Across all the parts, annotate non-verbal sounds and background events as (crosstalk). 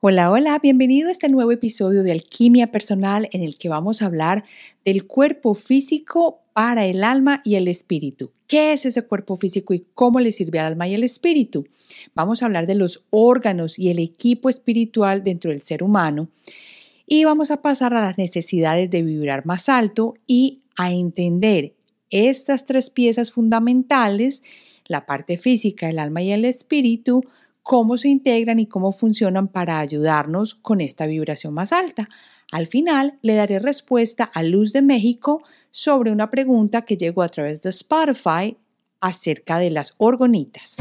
Hola, hola, bienvenido a este nuevo episodio de Alquimia Personal en el que vamos a hablar del cuerpo físico para el alma y el espíritu. ¿Qué es ese cuerpo físico y cómo le sirve al alma y al espíritu? Vamos a hablar de los órganos y el equipo espiritual dentro del ser humano y vamos a pasar a las necesidades de vibrar más alto y a entender estas tres piezas fundamentales, la parte física, el alma y el espíritu, cómo se integran y cómo funcionan para ayudarnos con esta vibración más alta. Al final le daré respuesta a Luz de México sobre una pregunta que llegó a través de Spotify acerca de las orgonitas.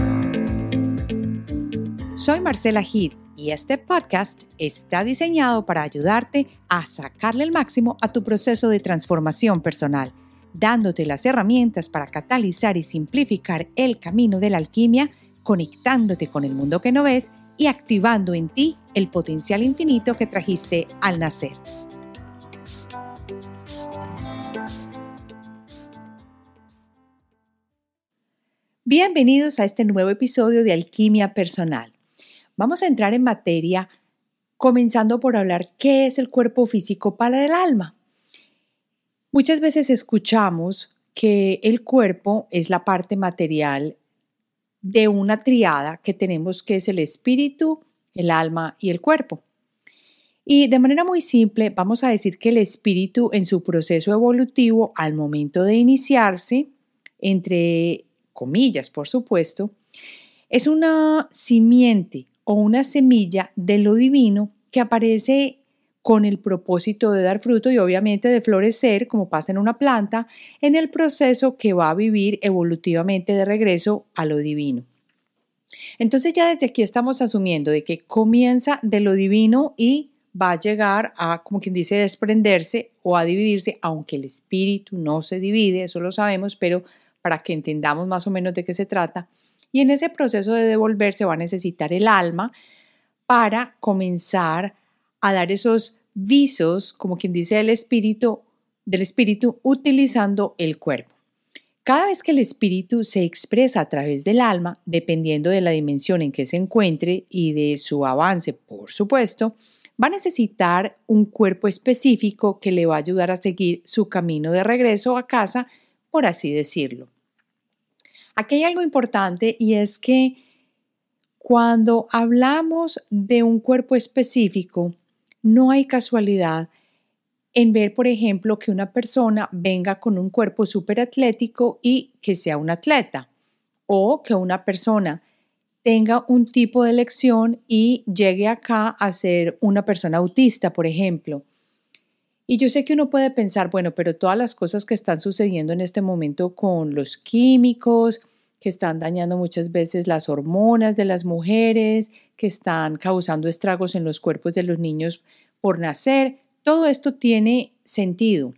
Soy Marcela Gid y este podcast está diseñado para ayudarte a sacarle el máximo a tu proceso de transformación personal, dándote las herramientas para catalizar y simplificar el camino de la alquimia conectándote con el mundo que no ves y activando en ti el potencial infinito que trajiste al nacer. Bienvenidos a este nuevo episodio de Alquimia Personal. Vamos a entrar en materia comenzando por hablar qué es el cuerpo físico para el alma. Muchas veces escuchamos que el cuerpo es la parte material de una triada que tenemos que es el espíritu, el alma y el cuerpo. Y de manera muy simple, vamos a decir que el espíritu en su proceso evolutivo al momento de iniciarse, entre comillas, por supuesto, es una simiente o una semilla de lo divino que aparece con el propósito de dar fruto y obviamente de florecer, como pasa en una planta, en el proceso que va a vivir evolutivamente de regreso a lo divino. Entonces ya desde aquí estamos asumiendo de que comienza de lo divino y va a llegar a, como quien dice, desprenderse o a dividirse, aunque el espíritu no se divide, eso lo sabemos, pero para que entendamos más o menos de qué se trata. Y en ese proceso de devolverse va a necesitar el alma para comenzar a dar esos visos, como quien dice, del espíritu, del espíritu utilizando el cuerpo. Cada vez que el espíritu se expresa a través del alma, dependiendo de la dimensión en que se encuentre y de su avance, por supuesto, va a necesitar un cuerpo específico que le va a ayudar a seguir su camino de regreso a casa, por así decirlo. Aquí hay algo importante y es que cuando hablamos de un cuerpo específico, no hay casualidad en ver, por ejemplo, que una persona venga con un cuerpo súper atlético y que sea un atleta, o que una persona tenga un tipo de elección y llegue acá a ser una persona autista, por ejemplo. Y yo sé que uno puede pensar, bueno, pero todas las cosas que están sucediendo en este momento con los químicos, que están dañando muchas veces las hormonas de las mujeres, que están causando estragos en los cuerpos de los niños por nacer. Todo esto tiene sentido.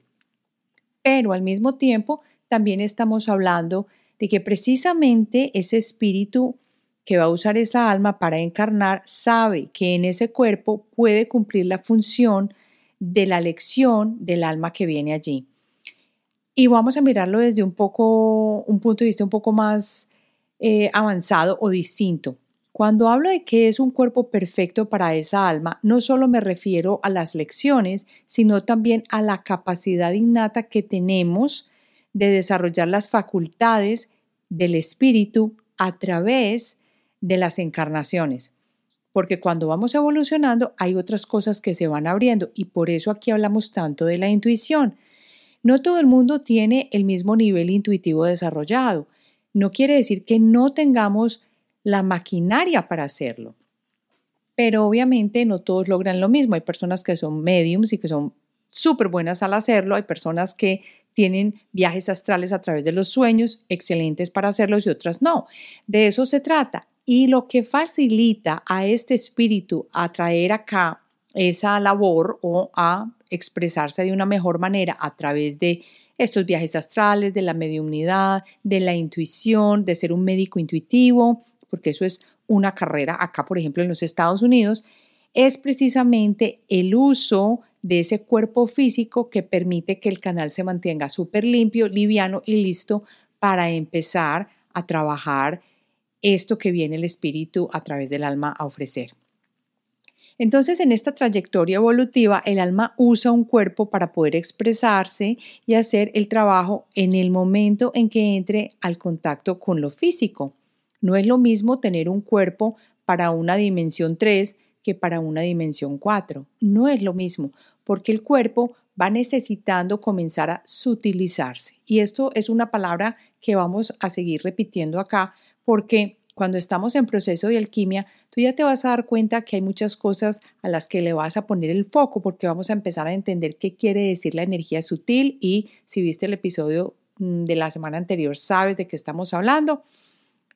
Pero al mismo tiempo también estamos hablando de que precisamente ese espíritu que va a usar esa alma para encarnar sabe que en ese cuerpo puede cumplir la función de la lección del alma que viene allí. Y vamos a mirarlo desde un poco, un punto de vista un poco más eh, avanzado o distinto. Cuando hablo de que es un cuerpo perfecto para esa alma, no solo me refiero a las lecciones, sino también a la capacidad innata que tenemos de desarrollar las facultades del espíritu a través de las encarnaciones. Porque cuando vamos evolucionando hay otras cosas que se van abriendo y por eso aquí hablamos tanto de la intuición. No todo el mundo tiene el mismo nivel intuitivo desarrollado. No quiere decir que no tengamos la maquinaria para hacerlo. Pero obviamente no todos logran lo mismo. Hay personas que son mediums y que son súper buenas al hacerlo. Hay personas que tienen viajes astrales a través de los sueños, excelentes para hacerlos y otras no. De eso se trata. Y lo que facilita a este espíritu a traer acá esa labor o a expresarse de una mejor manera a través de estos viajes astrales, de la mediumnidad, de la intuición, de ser un médico intuitivo, porque eso es una carrera acá, por ejemplo, en los Estados Unidos, es precisamente el uso de ese cuerpo físico que permite que el canal se mantenga súper limpio, liviano y listo para empezar a trabajar esto que viene el espíritu a través del alma a ofrecer. Entonces, en esta trayectoria evolutiva, el alma usa un cuerpo para poder expresarse y hacer el trabajo en el momento en que entre al contacto con lo físico. No es lo mismo tener un cuerpo para una dimensión 3 que para una dimensión 4. No es lo mismo, porque el cuerpo va necesitando comenzar a sutilizarse. Y esto es una palabra que vamos a seguir repitiendo acá, porque cuando estamos en proceso de alquimia, tú ya te vas a dar cuenta que hay muchas cosas a las que le vas a poner el foco porque vamos a empezar a entender qué quiere decir la energía sutil y si viste el episodio mm, de la semana anterior sabes de qué estamos hablando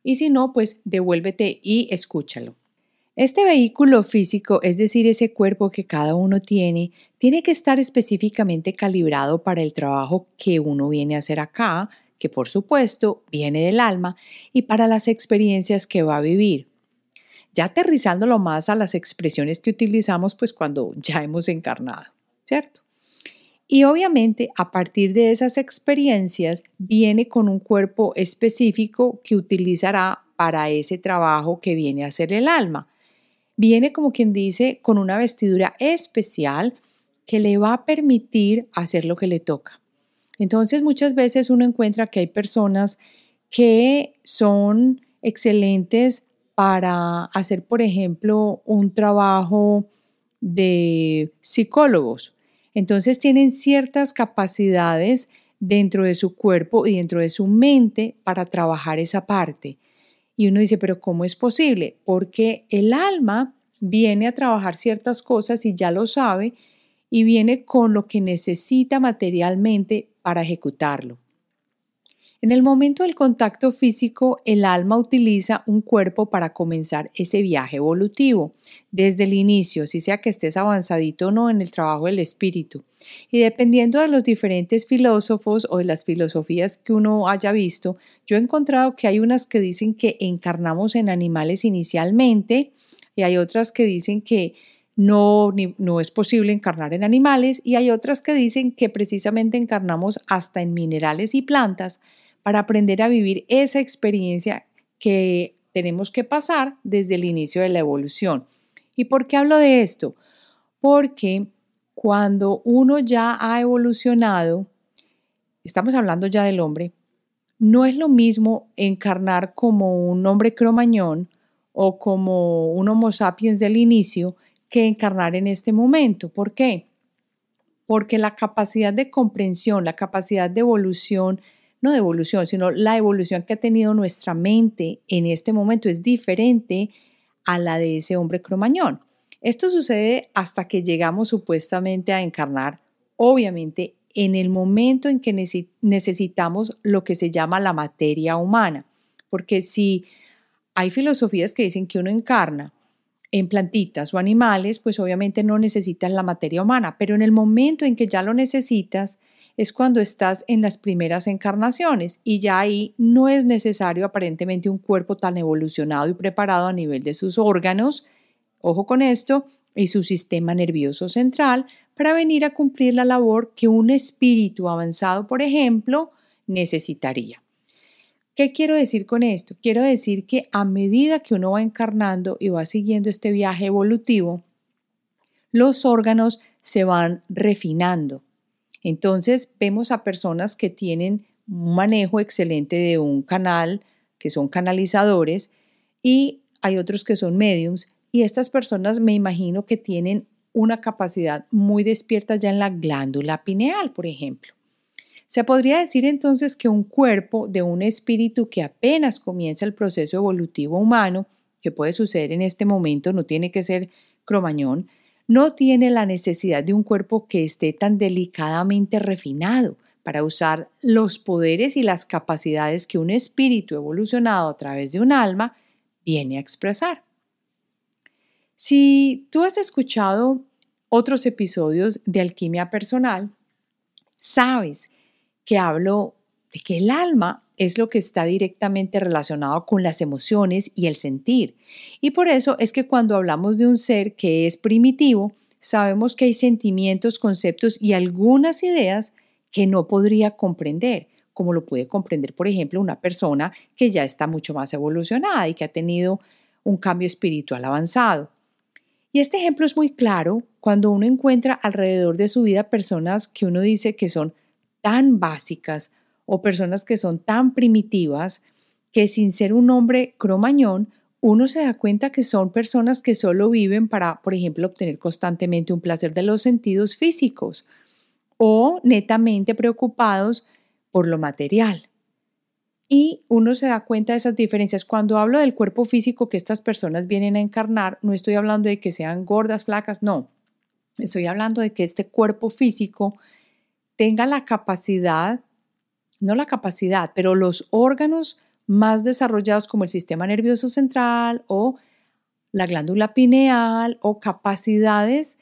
y si no, pues devuélvete y escúchalo. Este vehículo físico, es decir, ese cuerpo que cada uno tiene, tiene que estar específicamente calibrado para el trabajo que uno viene a hacer acá, que por supuesto viene del alma, y para las experiencias que va a vivir. Ya aterrizándolo más a las expresiones que utilizamos pues cuando ya hemos encarnado, ¿cierto? Y obviamente a partir de esas experiencias viene con un cuerpo específico que utilizará para ese trabajo que viene a hacer el alma. Viene como quien dice con una vestidura especial que le va a permitir hacer lo que le toca. Entonces muchas veces uno encuentra que hay personas que son excelentes para hacer, por ejemplo, un trabajo de psicólogos. Entonces tienen ciertas capacidades dentro de su cuerpo y dentro de su mente para trabajar esa parte. Y uno dice, pero ¿cómo es posible? Porque el alma viene a trabajar ciertas cosas y ya lo sabe y viene con lo que necesita materialmente para ejecutarlo. En el momento del contacto físico, el alma utiliza un cuerpo para comenzar ese viaje evolutivo, desde el inicio, si sea que estés avanzadito o no en el trabajo del espíritu. Y dependiendo de los diferentes filósofos o de las filosofías que uno haya visto, yo he encontrado que hay unas que dicen que encarnamos en animales inicialmente y hay otras que dicen que no, no es posible encarnar en animales y hay otras que dicen que precisamente encarnamos hasta en minerales y plantas para aprender a vivir esa experiencia que tenemos que pasar desde el inicio de la evolución. ¿Y por qué hablo de esto? Porque cuando uno ya ha evolucionado, estamos hablando ya del hombre, no es lo mismo encarnar como un hombre cromañón o como un Homo sapiens del inicio que encarnar en este momento. ¿Por qué? Porque la capacidad de comprensión, la capacidad de evolución, no de evolución, sino la evolución que ha tenido nuestra mente en este momento es diferente a la de ese hombre cromañón. Esto sucede hasta que llegamos supuestamente a encarnar, obviamente, en el momento en que necesitamos lo que se llama la materia humana. Porque si hay filosofías que dicen que uno encarna en plantitas o animales, pues obviamente no necesitas la materia humana, pero en el momento en que ya lo necesitas es cuando estás en las primeras encarnaciones y ya ahí no es necesario aparentemente un cuerpo tan evolucionado y preparado a nivel de sus órganos, ojo con esto, y su sistema nervioso central para venir a cumplir la labor que un espíritu avanzado, por ejemplo, necesitaría. ¿Qué quiero decir con esto? Quiero decir que a medida que uno va encarnando y va siguiendo este viaje evolutivo, los órganos se van refinando. Entonces vemos a personas que tienen un manejo excelente de un canal, que son canalizadores, y hay otros que son mediums, y estas personas me imagino que tienen una capacidad muy despierta ya en la glándula pineal, por ejemplo. Se podría decir entonces que un cuerpo de un espíritu que apenas comienza el proceso evolutivo humano, que puede suceder en este momento, no tiene que ser cromañón, no tiene la necesidad de un cuerpo que esté tan delicadamente refinado para usar los poderes y las capacidades que un espíritu evolucionado a través de un alma viene a expresar. Si tú has escuchado otros episodios de alquimia personal, sabes que hablo de que el alma es lo que está directamente relacionado con las emociones y el sentir. Y por eso es que cuando hablamos de un ser que es primitivo, sabemos que hay sentimientos, conceptos y algunas ideas que no podría comprender, como lo puede comprender, por ejemplo, una persona que ya está mucho más evolucionada y que ha tenido un cambio espiritual avanzado. Y este ejemplo es muy claro cuando uno encuentra alrededor de su vida personas que uno dice que son tan básicas o personas que son tan primitivas que sin ser un hombre cromañón, uno se da cuenta que son personas que solo viven para, por ejemplo, obtener constantemente un placer de los sentidos físicos o netamente preocupados por lo material. Y uno se da cuenta de esas diferencias. Cuando hablo del cuerpo físico que estas personas vienen a encarnar, no estoy hablando de que sean gordas, flacas, no. Estoy hablando de que este cuerpo físico tenga la capacidad, no la capacidad, pero los órganos más desarrollados como el sistema nervioso central o la glándula pineal o capacidades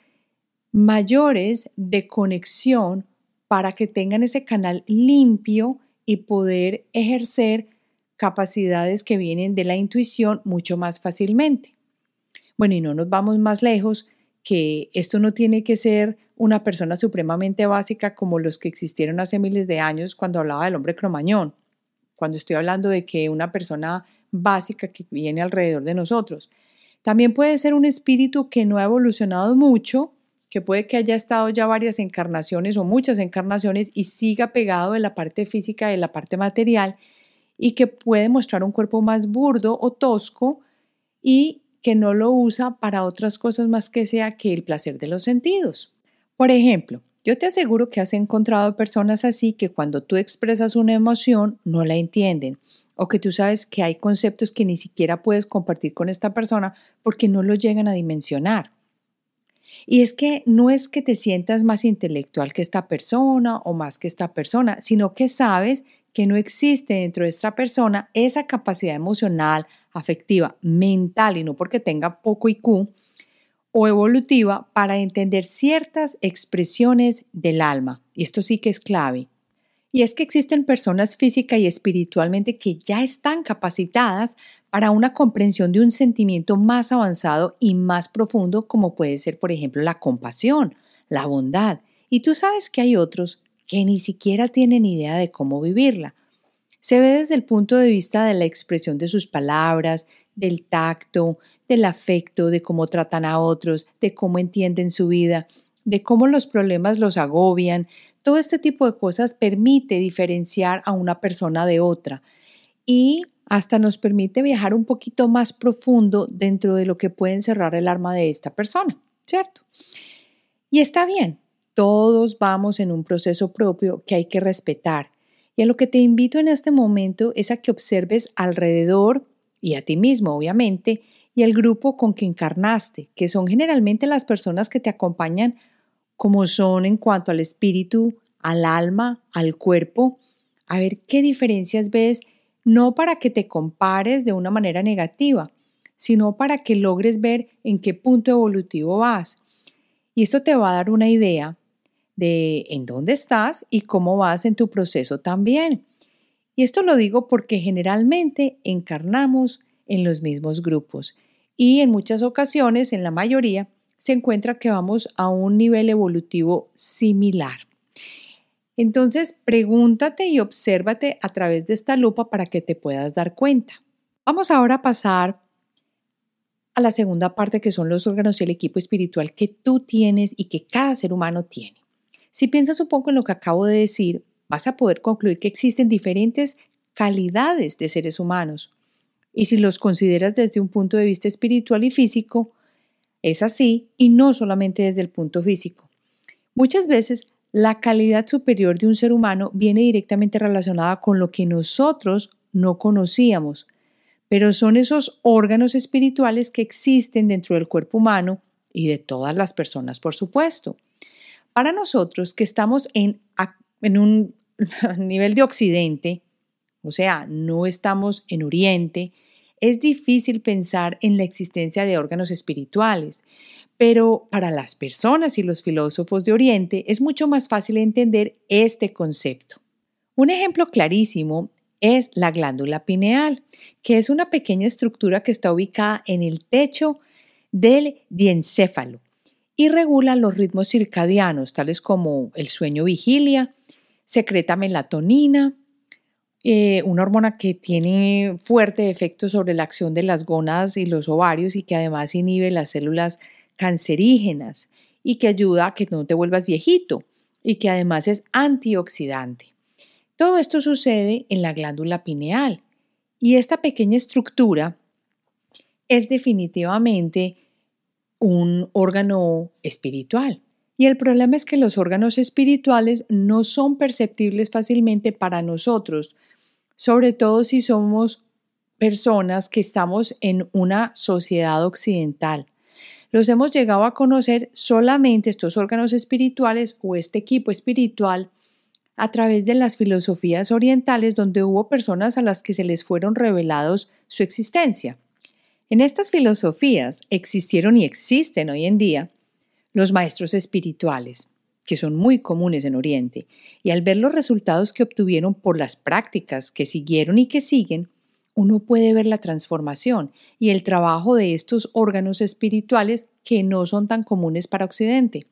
mayores de conexión para que tengan ese canal limpio y poder ejercer capacidades que vienen de la intuición mucho más fácilmente. Bueno, y no nos vamos más lejos que esto no tiene que ser una persona supremamente básica como los que existieron hace miles de años cuando hablaba del hombre cromañón, cuando estoy hablando de que una persona básica que viene alrededor de nosotros. También puede ser un espíritu que no ha evolucionado mucho, que puede que haya estado ya varias encarnaciones o muchas encarnaciones y siga pegado de la parte física, de la parte material, y que puede mostrar un cuerpo más burdo o tosco y que no lo usa para otras cosas más que sea que el placer de los sentidos. Por ejemplo, yo te aseguro que has encontrado personas así que cuando tú expresas una emoción no la entienden o que tú sabes que hay conceptos que ni siquiera puedes compartir con esta persona porque no lo llegan a dimensionar. Y es que no es que te sientas más intelectual que esta persona o más que esta persona, sino que sabes que no existe dentro de esta persona esa capacidad emocional, afectiva, mental y no porque tenga poco IQ o evolutiva para entender ciertas expresiones del alma. Y esto sí que es clave. Y es que existen personas física y espiritualmente que ya están capacitadas para una comprensión de un sentimiento más avanzado y más profundo como puede ser, por ejemplo, la compasión, la bondad. Y tú sabes que hay otros que ni siquiera tienen idea de cómo vivirla. Se ve desde el punto de vista de la expresión de sus palabras, del tacto, del afecto, de cómo tratan a otros, de cómo entienden su vida, de cómo los problemas los agobian. Todo este tipo de cosas permite diferenciar a una persona de otra. Y hasta nos permite viajar un poquito más profundo dentro de lo que puede encerrar el alma de esta persona, ¿cierto? Y está bien, todos vamos en un proceso propio que hay que respetar. Y a lo que te invito en este momento es a que observes alrededor y a ti mismo, obviamente, y al grupo con que encarnaste, que son generalmente las personas que te acompañan como son en cuanto al espíritu, al alma, al cuerpo, a ver qué diferencias ves no para que te compares de una manera negativa, sino para que logres ver en qué punto evolutivo vas. Y esto te va a dar una idea de en dónde estás y cómo vas en tu proceso también. Y esto lo digo porque generalmente encarnamos en los mismos grupos y en muchas ocasiones, en la mayoría, se encuentra que vamos a un nivel evolutivo similar. Entonces, pregúntate y obsérvate a través de esta lupa para que te puedas dar cuenta. Vamos ahora a pasar a la segunda parte que son los órganos y el equipo espiritual que tú tienes y que cada ser humano tiene. Si piensas un poco en lo que acabo de decir, vas a poder concluir que existen diferentes calidades de seres humanos. Y si los consideras desde un punto de vista espiritual y físico, es así y no solamente desde el punto físico. Muchas veces la calidad superior de un ser humano viene directamente relacionada con lo que nosotros no conocíamos, pero son esos órganos espirituales que existen dentro del cuerpo humano y de todas las personas, por supuesto. Para nosotros que estamos en, en un (laughs) nivel de occidente, o sea, no estamos en oriente, es difícil pensar en la existencia de órganos espirituales, pero para las personas y los filósofos de Oriente es mucho más fácil entender este concepto. Un ejemplo clarísimo es la glándula pineal, que es una pequeña estructura que está ubicada en el techo del diencéfalo y regula los ritmos circadianos, tales como el sueño vigilia, secreta melatonina, eh, una hormona que tiene fuerte efecto sobre la acción de las gónadas y los ovarios y que además inhibe las células cancerígenas y que ayuda a que no te vuelvas viejito y que además es antioxidante. Todo esto sucede en la glándula pineal y esta pequeña estructura es definitivamente un órgano espiritual. Y el problema es que los órganos espirituales no son perceptibles fácilmente para nosotros, sobre todo si somos personas que estamos en una sociedad occidental. Los hemos llegado a conocer solamente estos órganos espirituales o este equipo espiritual a través de las filosofías orientales donde hubo personas a las que se les fueron revelados su existencia. En estas filosofías existieron y existen hoy en día los maestros espirituales, que son muy comunes en Oriente, y al ver los resultados que obtuvieron por las prácticas que siguieron y que siguen, uno puede ver la transformación y el trabajo de estos órganos espirituales que no son tan comunes para Occidente.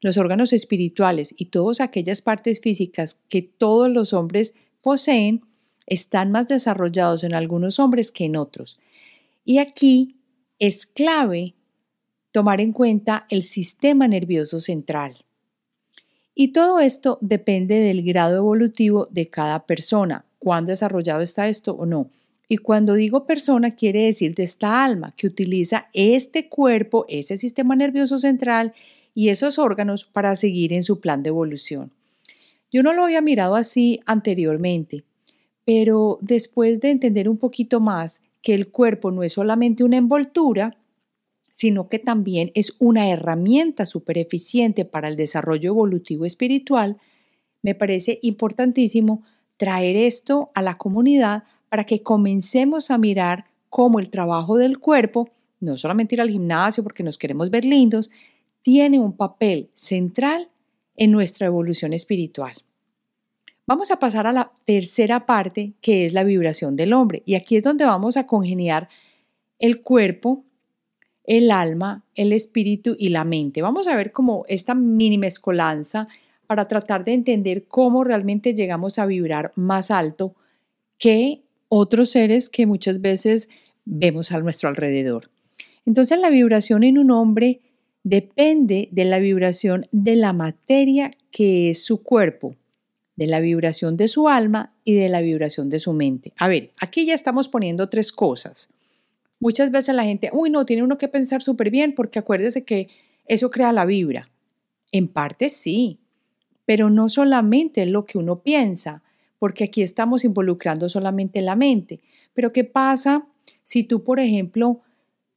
Los órganos espirituales y todas aquellas partes físicas que todos los hombres poseen están más desarrollados en algunos hombres que en otros. Y aquí es clave tomar en cuenta el sistema nervioso central. Y todo esto depende del grado evolutivo de cada persona, cuán desarrollado está esto o no. Y cuando digo persona, quiere decir de esta alma que utiliza este cuerpo, ese sistema nervioso central y esos órganos para seguir en su plan de evolución. Yo no lo había mirado así anteriormente, pero después de entender un poquito más que el cuerpo no es solamente una envoltura, sino que también es una herramienta súper eficiente para el desarrollo evolutivo espiritual, me parece importantísimo traer esto a la comunidad para que comencemos a mirar cómo el trabajo del cuerpo, no solamente ir al gimnasio porque nos queremos ver lindos, tiene un papel central en nuestra evolución espiritual. Vamos a pasar a la tercera parte, que es la vibración del hombre. Y aquí es donde vamos a congeniar el cuerpo el alma, el espíritu y la mente. Vamos a ver como esta mini mezcolanza para tratar de entender cómo realmente llegamos a vibrar más alto que otros seres que muchas veces vemos a nuestro alrededor. Entonces la vibración en un hombre depende de la vibración de la materia que es su cuerpo, de la vibración de su alma y de la vibración de su mente. A ver, aquí ya estamos poniendo tres cosas. Muchas veces la gente, uy, no, tiene uno que pensar súper bien porque acuérdese que eso crea la vibra. En parte sí, pero no solamente lo que uno piensa, porque aquí estamos involucrando solamente la mente. Pero ¿qué pasa si tú, por ejemplo,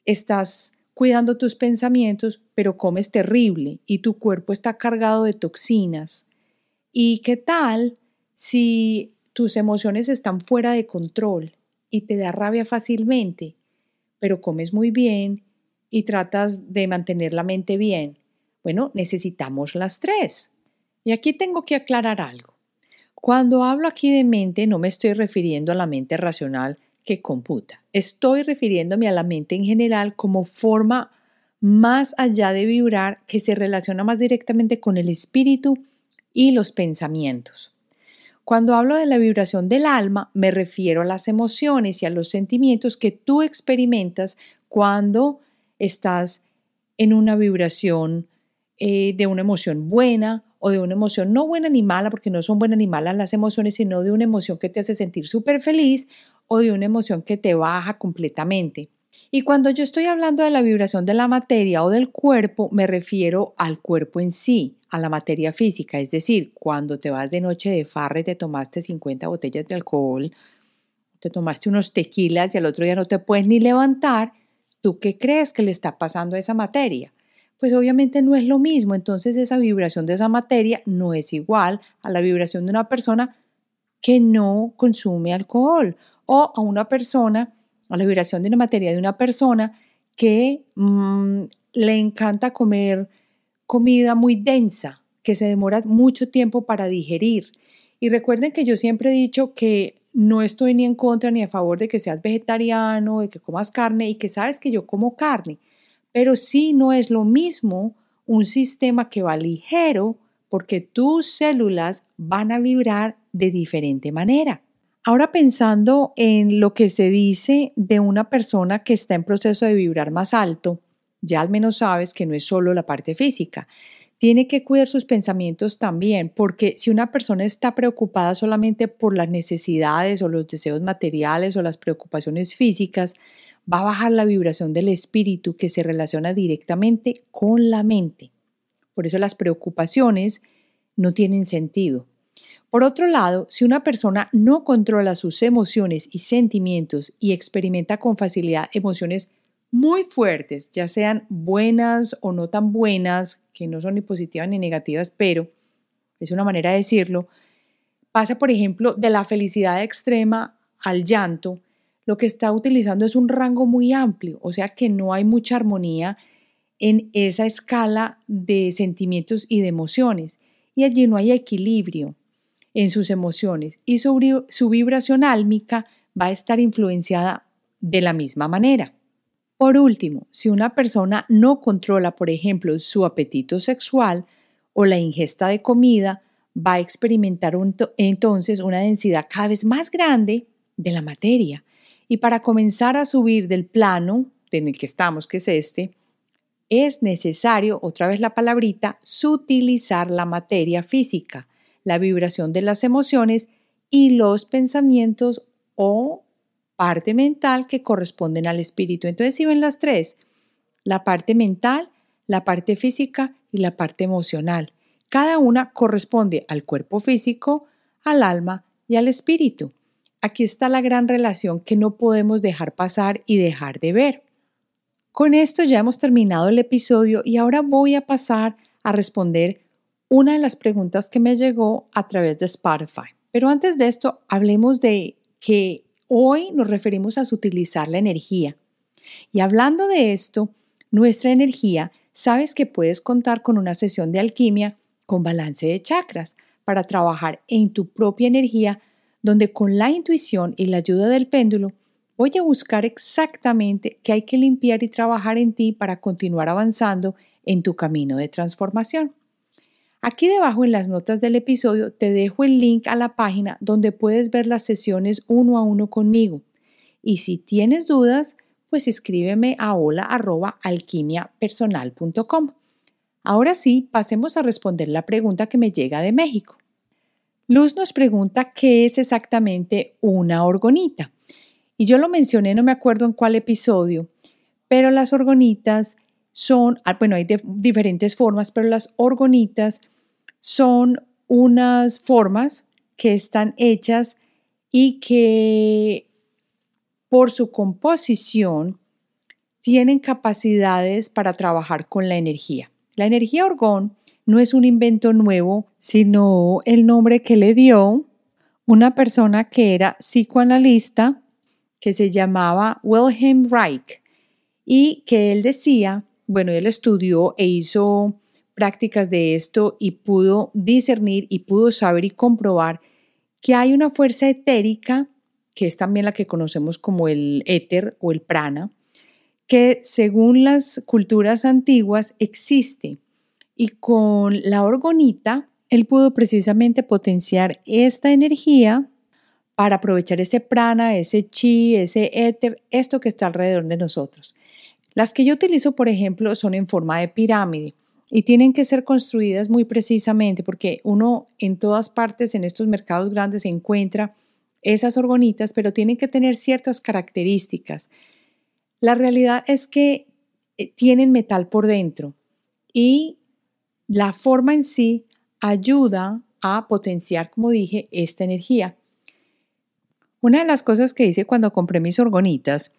estás cuidando tus pensamientos, pero comes terrible y tu cuerpo está cargado de toxinas? ¿Y qué tal si tus emociones están fuera de control y te da rabia fácilmente? Pero comes muy bien y tratas de mantener la mente bien. Bueno, necesitamos las tres. Y aquí tengo que aclarar algo. Cuando hablo aquí de mente, no me estoy refiriendo a la mente racional que computa. Estoy refiriéndome a la mente en general como forma más allá de vibrar que se relaciona más directamente con el espíritu y los pensamientos. Cuando hablo de la vibración del alma, me refiero a las emociones y a los sentimientos que tú experimentas cuando estás en una vibración eh, de una emoción buena o de una emoción no buena ni mala, porque no son buenas ni malas las emociones, sino de una emoción que te hace sentir súper feliz o de una emoción que te baja completamente. Y cuando yo estoy hablando de la vibración de la materia o del cuerpo, me refiero al cuerpo en sí, a la materia física. Es decir, cuando te vas de noche de farre, te tomaste 50 botellas de alcohol, te tomaste unos tequilas y al otro día no te puedes ni levantar, ¿tú qué crees que le está pasando a esa materia? Pues obviamente no es lo mismo. Entonces esa vibración de esa materia no es igual a la vibración de una persona que no consume alcohol o a una persona a la vibración de una materia de una persona que mm, le encanta comer comida muy densa, que se demora mucho tiempo para digerir. Y recuerden que yo siempre he dicho que no estoy ni en contra ni a favor de que seas vegetariano, de que comas carne y que sabes que yo como carne, pero sí no es lo mismo un sistema que va ligero porque tus células van a vibrar de diferente manera. Ahora pensando en lo que se dice de una persona que está en proceso de vibrar más alto, ya al menos sabes que no es solo la parte física. Tiene que cuidar sus pensamientos también, porque si una persona está preocupada solamente por las necesidades o los deseos materiales o las preocupaciones físicas, va a bajar la vibración del espíritu que se relaciona directamente con la mente. Por eso las preocupaciones no tienen sentido. Por otro lado, si una persona no controla sus emociones y sentimientos y experimenta con facilidad emociones muy fuertes, ya sean buenas o no tan buenas, que no son ni positivas ni negativas, pero es una manera de decirlo, pasa, por ejemplo, de la felicidad extrema al llanto, lo que está utilizando es un rango muy amplio, o sea que no hay mucha armonía en esa escala de sentimientos y de emociones, y allí no hay equilibrio en sus emociones y su, su vibración álmica va a estar influenciada de la misma manera. Por último, si una persona no controla, por ejemplo, su apetito sexual o la ingesta de comida, va a experimentar entonces una densidad cada vez más grande de la materia. Y para comenzar a subir del plano en el que estamos, que es este, es necesario, otra vez la palabrita, sutilizar la materia física, la vibración de las emociones y los pensamientos o parte mental que corresponden al espíritu. Entonces, si ven las tres, la parte mental, la parte física y la parte emocional. Cada una corresponde al cuerpo físico, al alma y al espíritu. Aquí está la gran relación que no podemos dejar pasar y dejar de ver. Con esto ya hemos terminado el episodio y ahora voy a pasar a responder una de las preguntas que me llegó a través de Spotify. Pero antes de esto, hablemos de que hoy nos referimos a utilizar la energía. Y hablando de esto, nuestra energía, sabes que puedes contar con una sesión de alquimia con balance de chakras para trabajar en tu propia energía, donde con la intuición y la ayuda del péndulo voy a buscar exactamente qué hay que limpiar y trabajar en ti para continuar avanzando en tu camino de transformación. Aquí debajo en las notas del episodio te dejo el link a la página donde puedes ver las sesiones uno a uno conmigo. Y si tienes dudas, pues escríbeme a hola@alquimiapersonal.com. Ahora sí, pasemos a responder la pregunta que me llega de México. Luz nos pregunta qué es exactamente una orgonita. Y yo lo mencioné, no me acuerdo en cuál episodio, pero las orgonitas son, ah, bueno, hay diferentes formas, pero las orgonitas son unas formas que están hechas y que por su composición tienen capacidades para trabajar con la energía. La energía orgón no es un invento nuevo, sino el nombre que le dio una persona que era psicoanalista que se llamaba Wilhelm Reich y que él decía, bueno, él estudió e hizo prácticas de esto y pudo discernir y pudo saber y comprobar que hay una fuerza etérica, que es también la que conocemos como el éter o el prana, que según las culturas antiguas existe. Y con la orgonita, él pudo precisamente potenciar esta energía para aprovechar ese prana, ese chi, ese éter, esto que está alrededor de nosotros. Las que yo utilizo, por ejemplo, son en forma de pirámide y tienen que ser construidas muy precisamente porque uno en todas partes en estos mercados grandes se encuentra esas orgonitas, pero tienen que tener ciertas características. La realidad es que eh, tienen metal por dentro y la forma en sí ayuda a potenciar, como dije, esta energía. Una de las cosas que hice cuando compré mis orgonitas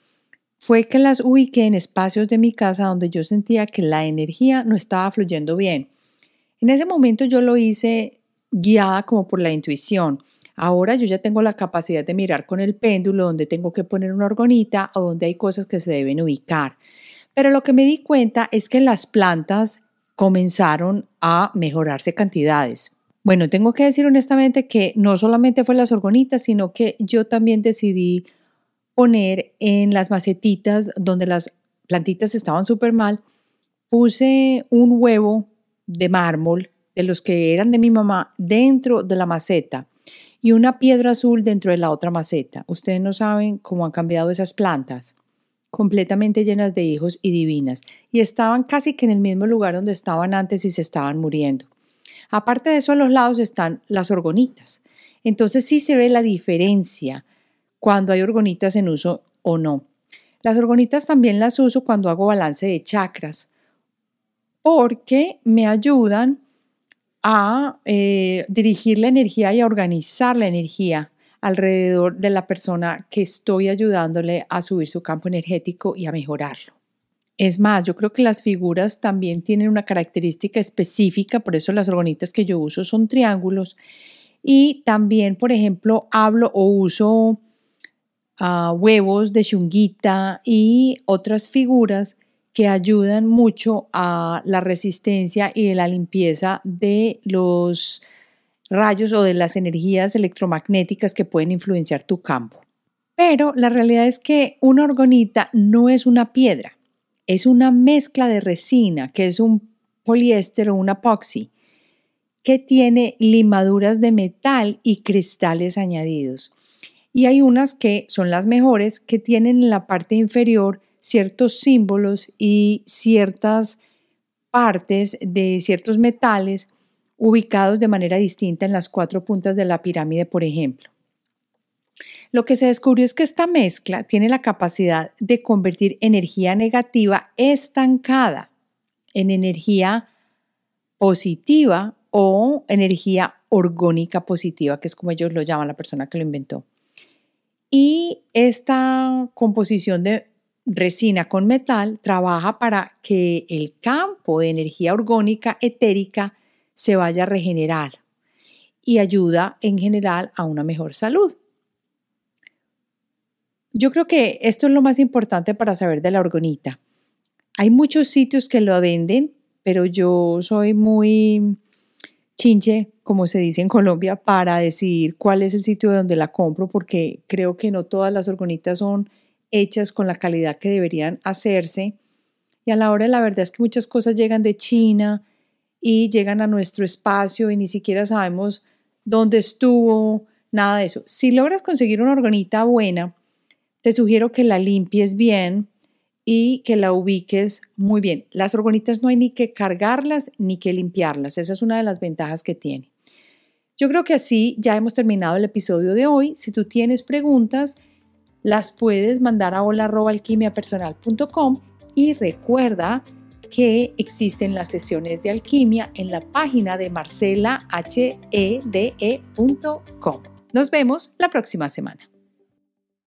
fue que las ubiqué en espacios de mi casa donde yo sentía que la energía no estaba fluyendo bien. En ese momento yo lo hice guiada como por la intuición. Ahora yo ya tengo la capacidad de mirar con el péndulo donde tengo que poner una orgonita o donde hay cosas que se deben ubicar. Pero lo que me di cuenta es que las plantas comenzaron a mejorarse cantidades. Bueno, tengo que decir honestamente que no solamente fue las orgonitas, sino que yo también decidí poner en las macetitas donde las plantitas estaban súper mal, puse un huevo de mármol de los que eran de mi mamá dentro de la maceta y una piedra azul dentro de la otra maceta. Ustedes no saben cómo han cambiado esas plantas completamente llenas de hijos y divinas, y estaban casi que en el mismo lugar donde estaban antes y se estaban muriendo. Aparte de eso, a los lados están las orgonitas. Entonces sí se ve la diferencia cuando hay orgonitas en uso o no. Las orgonitas también las uso cuando hago balance de chakras, porque me ayudan a eh, dirigir la energía y a organizar la energía alrededor de la persona que estoy ayudándole a subir su campo energético y a mejorarlo. Es más, yo creo que las figuras también tienen una característica específica, por eso las orgonitas que yo uso son triángulos. Y también, por ejemplo, hablo o uso huevos de chunguita y otras figuras que ayudan mucho a la resistencia y de la limpieza de los rayos o de las energías electromagnéticas que pueden influenciar tu campo. Pero la realidad es que una orgonita no es una piedra, es una mezcla de resina, que es un poliéster o un epoxi, que tiene limaduras de metal y cristales añadidos. Y hay unas que son las mejores, que tienen en la parte inferior ciertos símbolos y ciertas partes de ciertos metales ubicados de manera distinta en las cuatro puntas de la pirámide, por ejemplo. Lo que se descubrió es que esta mezcla tiene la capacidad de convertir energía negativa estancada en energía positiva o energía orgónica positiva, que es como ellos lo llaman la persona que lo inventó. Y esta composición de resina con metal trabaja para que el campo de energía orgónica etérica se vaya a regenerar y ayuda en general a una mejor salud. Yo creo que esto es lo más importante para saber de la orgonita. Hay muchos sitios que lo venden, pero yo soy muy chinche, como se dice en Colombia, para decidir cuál es el sitio donde la compro, porque creo que no todas las orgonitas son hechas con la calidad que deberían hacerse. Y a la hora de la verdad es que muchas cosas llegan de China, y llegan a nuestro espacio y ni siquiera sabemos dónde estuvo, nada de eso. Si logras conseguir una orgonita buena, te sugiero que la limpies bien y que la ubiques muy bien. Las orgonitas no hay ni que cargarlas ni que limpiarlas. Esa es una de las ventajas que tiene. Yo creo que así ya hemos terminado el episodio de hoy. Si tú tienes preguntas, las puedes mandar a hola.alquimiapersonal.com y recuerda que existen las sesiones de alquimia en la página de marcelahede.com. Nos vemos la próxima semana.